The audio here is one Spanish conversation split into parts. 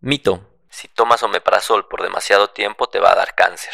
mito, si tomas omeprazol por demasiado tiempo te va a dar cáncer.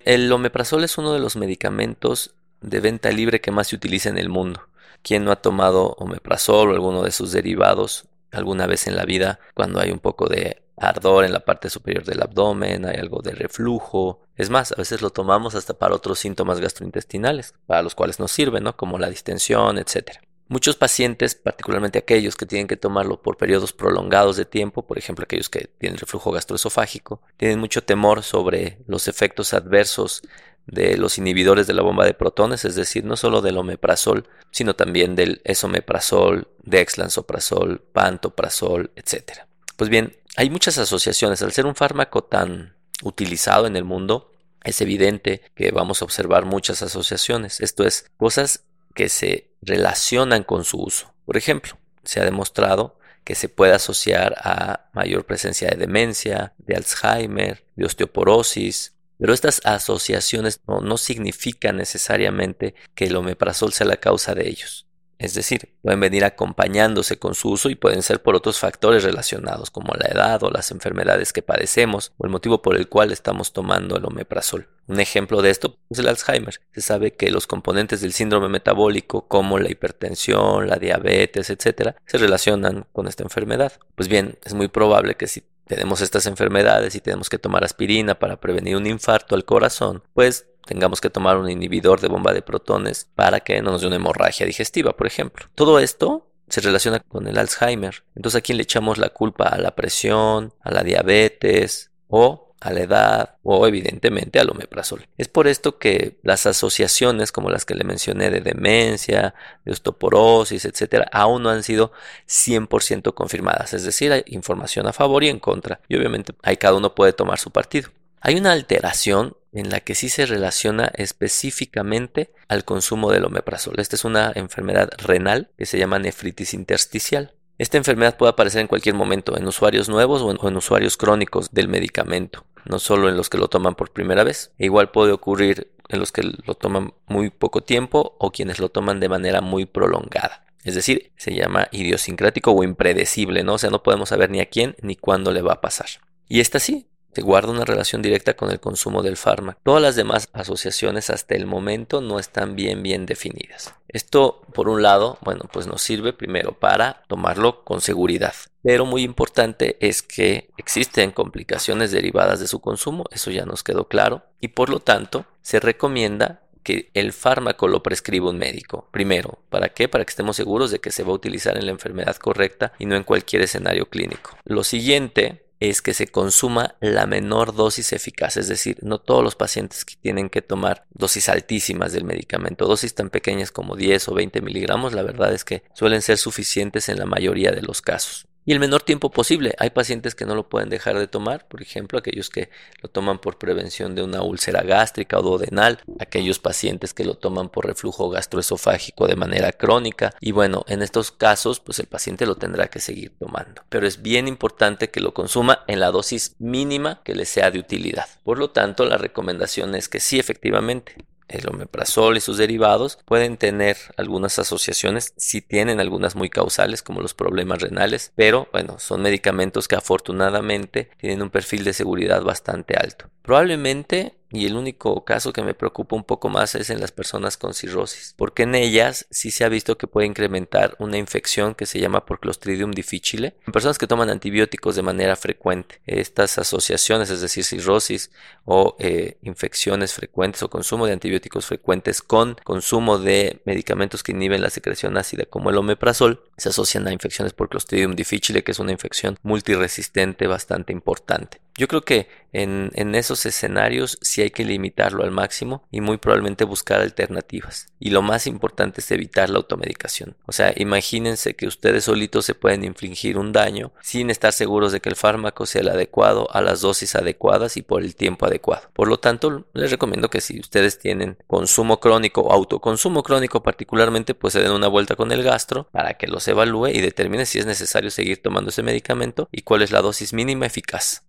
El omeprazol es uno de los medicamentos de venta libre que más se utiliza en el mundo. ¿Quién no ha tomado omeprazol o alguno de sus derivados alguna vez en la vida cuando hay un poco de ardor en la parte superior del abdomen, hay algo de reflujo. Es más, a veces lo tomamos hasta para otros síntomas gastrointestinales, para los cuales nos sirve, ¿no? Como la distensión, etc. Muchos pacientes, particularmente aquellos que tienen que tomarlo por periodos prolongados de tiempo, por ejemplo aquellos que tienen reflujo gastroesofágico, tienen mucho temor sobre los efectos adversos de los inhibidores de la bomba de protones, es decir, no solo del omeprazol, sino también del esomeprazol, dexlansoprazol, pantoprazol, etc. Pues bien, hay muchas asociaciones. Al ser un fármaco tan utilizado en el mundo, es evidente que vamos a observar muchas asociaciones. Esto es, cosas que se relacionan con su uso. Por ejemplo, se ha demostrado que se puede asociar a mayor presencia de demencia, de Alzheimer, de osteoporosis, pero estas asociaciones no, significan necesariamente que el omeprazol sea la causa de ellos. Es decir, pueden venir acompañándose con su uso y pueden ser por otros factores relacionados como la edad o las enfermedades que padecemos o el motivo por el cual estamos tomando el omeprazol. Un ejemplo de esto es el Alzheimer. Se sabe que los componentes del síndrome metabólico como la hipertensión, la diabetes, etc., se relacionan con esta enfermedad. Pues bien, es muy probable que si tenemos estas enfermedades y tenemos que tomar aspirina para prevenir un infarto al corazón, pues tengamos que tomar un inhibidor de bomba de protones para que no nos dé una hemorragia digestiva, por ejemplo. Todo esto se relaciona con el Alzheimer. Entonces, ¿a quién le echamos la culpa? ¿A la presión? ¿A la diabetes? ¿O a la edad o evidentemente al omeprazol. Es por esto que las asociaciones como las que le mencioné de demencia, de osteoporosis, etcétera, aún no han sido 100% confirmadas, es decir, hay información a favor y en contra y obviamente ahí cada uno puede tomar su partido. Hay una alteración en la que sí se relaciona específicamente al consumo del omeprazol. Esta es una enfermedad renal que se llama nefritis intersticial. Esta enfermedad puede aparecer en cualquier momento, en usuarios nuevos o en, usuarios crónicos del medicamento, no solo en los que lo toman por primera vez. E igual puede ocurrir en los que lo toman muy poco tiempo o quienes lo toman de manera muy prolongada. Es decir, se llama idiosincrático o impredecible, ¿no? O sea, no podemos saber ni a quién ni cuándo le va a pasar. Y esta sí, se guarda una relación directa con el consumo del fármaco. Todas las demás asociaciones hasta el momento no están bien bien definidas. Esto, por un lado, bueno, pues nos sirve primero para tomarlo con seguridad. Pero muy importante es que existen complicaciones derivadas de su consumo, eso ya nos quedó claro, y por lo tanto se recomienda que el fármaco lo prescriba un médico. Primero, ¿para qué? Para que estemos seguros de que se va a utilizar en la enfermedad correcta y no en cualquier escenario clínico. Lo siguiente es que se consuma la menor dosis eficaz, es decir, no todos los pacientes que tienen que tomar dosis altísimas del medicamento, dosis tan pequeñas como 10 o 20 miligramos, la verdad es que suelen ser suficientes en la mayoría de los casos y el menor tiempo posible. Hay pacientes que no lo pueden dejar de tomar, por ejemplo, aquellos que lo toman por prevención de una úlcera gástrica o duodenal, aquellos pacientes que lo toman por reflujo gastroesofágico de manera crónica y bueno, en estos casos pues el paciente lo tendrá que seguir tomando. Pero es bien importante que lo consuma en la dosis mínima que le sea de utilidad. Por lo tanto, la recomendación es que sí efectivamente el omeprazol y sus derivados pueden tener algunas asociaciones, si tienen algunas muy causales como los problemas renales, pero bueno, son medicamentos que afortunadamente tienen un perfil de seguridad bastante alto. Probablemente y el único caso que me preocupa un poco más es en las personas con cirrosis, porque en ellas sí se ha visto que puede incrementar una infección que se llama por Clostridium difficile en personas que toman antibióticos de manera frecuente. Estas asociaciones, es decir, cirrosis o eh, infecciones frecuentes o consumo de antibióticos frecuentes con consumo de medicamentos que inhiben la secreción ácida como el omeprazol, se asocian a infecciones por Clostridium difficile, que es una infección multiresistente bastante importante. Yo creo que en, en, esos escenarios sí hay que limitarlo al máximo y muy probablemente buscar alternativas. Y lo más importante es evitar la automedicación. O sea, imagínense que ustedes solitos se pueden infligir un daño sin estar seguros de que el fármaco sea el adecuado a las dosis adecuadas y por el tiempo adecuado. Por lo tanto, les recomiendo que si ustedes tienen consumo crónico o autoconsumo crónico particularmente, pues se den una vuelta con el gastro para que los evalúe y determine si es necesario seguir tomando ese medicamento y cuál es la dosis mínima eficaz.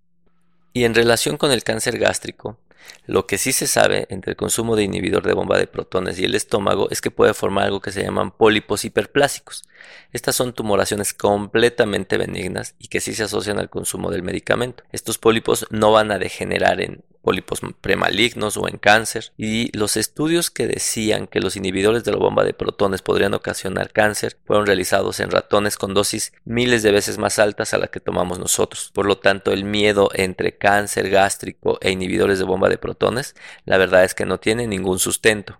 Y en relación con el cáncer gástrico, Lo que sí se sabe entre el consumo de inhibidor de bomba de protones y el estómago es que puede formar algo que se llaman pólipos hiperplásicos. Estas son tumoraciones completamente benignas y que sí se asocian al consumo del medicamento. Estos pólipos no van a degenerar en pólipos premalignos o en cáncer y los estudios que decían que los inhibidores de la bomba de protones podrían ocasionar cáncer fueron realizados en ratones con dosis miles de veces más altas a la que tomamos nosotros. Por lo tanto, el miedo entre cáncer gástrico e inhibidores de bomba de protones, la verdad es que no tiene ningún sustento.